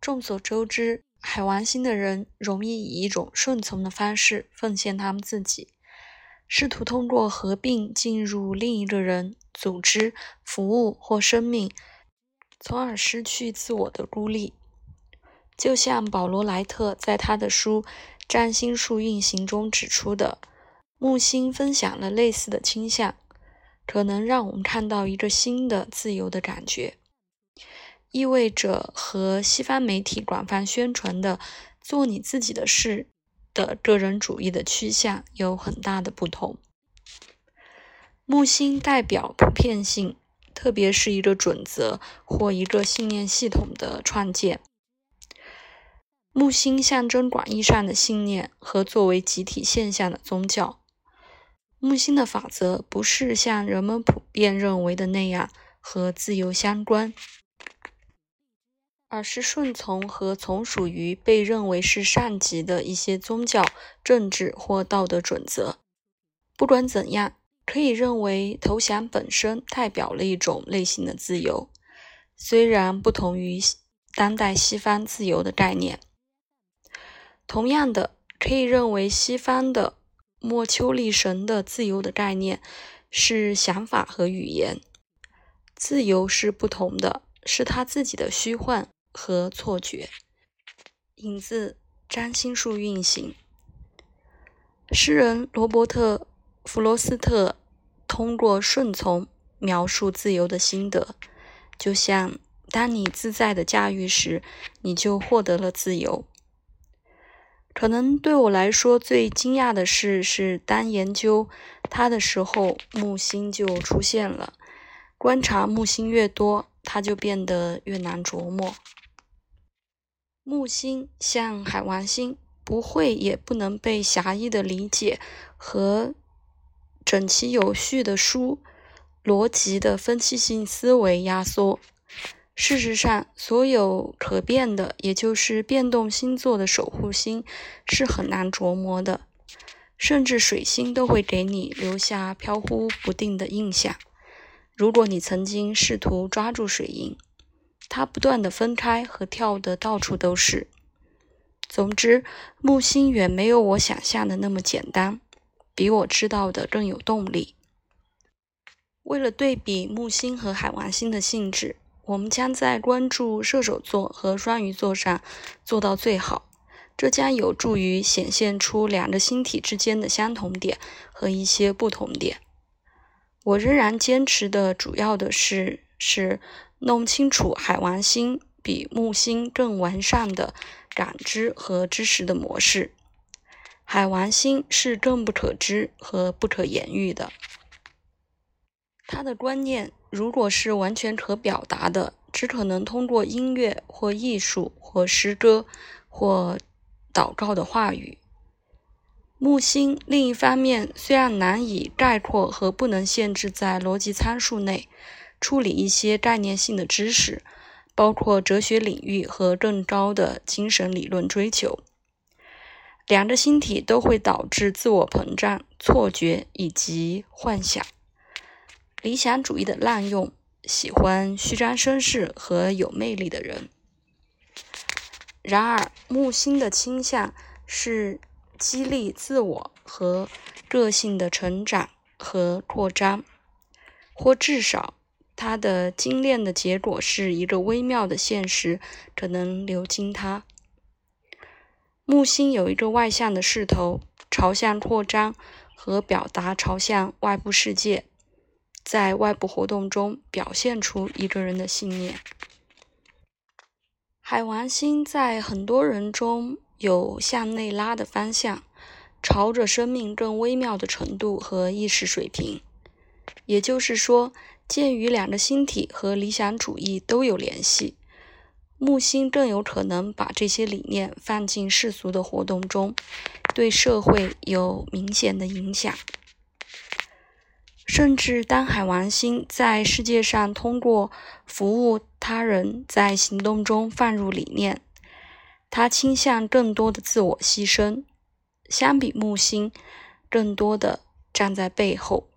众所周知，海王星的人容易以一种顺从的方式奉献他们自己，试图通过合并进入另一个人、组织、服务或生命，从而失去自我的孤立。就像保罗·莱特在他的书《占星术运行》中指出的，木星分享了类似的倾向，可能让我们看到一个新的自由的感觉。意味着和西方媒体广泛宣传的“做你自己的事”的个人主义的趋向有很大的不同。木星代表普遍性，特别是一个准则或一个信念系统的创建。木星象征广义上的信念和作为集体现象的宗教。木星的法则不是像人们普遍认为的那样和自由相关。而是顺从和从属于被认为是上级的一些宗教、政治或道德准则。不管怎样，可以认为投降本身代表了一种类型的自由，虽然不同于当代西方自由的概念。同样的，可以认为西方的莫丘利神的自由的概念是想法和语言。自由是不同的，是他自己的虚幻。和错觉，引自占星术运行。诗人罗伯特·弗罗斯特通过顺从描述自由的心得，就像当你自在的驾驭时，你就获得了自由。可能对我来说最惊讶的事是，当研究它的时候，木星就出现了。观察木星越多，它就变得越难琢磨。木星像海王星，不会也不能被狭义的理解和整齐有序的书逻辑的分析性思维压缩。事实上，所有可变的，也就是变动星座的守护星是很难琢磨的，甚至水星都会给你留下飘忽不定的印象。如果你曾经试图抓住水银。它不断的分开和跳的到处都是。总之，木星远没有我想象的那么简单，比我知道的更有动力。为了对比木星和海王星的性质，我们将在关注射手座和双鱼座上做到最好。这将有助于显现出两个星体之间的相同点和一些不同点。我仍然坚持的主要的是是。弄清楚海王星比木星更完善的感知和知识的模式。海王星是更不可知和不可言喻的。他的观念如果是完全可表达的，只可能通过音乐或艺术或诗歌或祷告的话语。木星另一方面虽然难以概括和不能限制在逻辑参数内。处理一些概念性的知识，包括哲学领域和更高的精神理论追求。两个星体都会导致自我膨胀、错觉以及幻想。理想主义的滥用，喜欢虚张声势和有魅力的人。然而，木星的倾向是激励自我和个性的成长和扩张，或至少。它的精炼的结果是一个微妙的现实，可能流经它。木星有一个外向的势头，朝向扩张和表达，朝向外部世界，在外部活动中表现出一个人的信念。海王星在很多人中有向内拉的方向，朝着生命更微妙的程度和意识水平。也就是说。鉴于两个星体和理想主义都有联系，木星更有可能把这些理念放进世俗的活动中，对社会有明显的影响。甚至当海王星在世界上通过服务他人，在行动中放入理念，他倾向更多的自我牺牲，相比木星，更多的站在背后。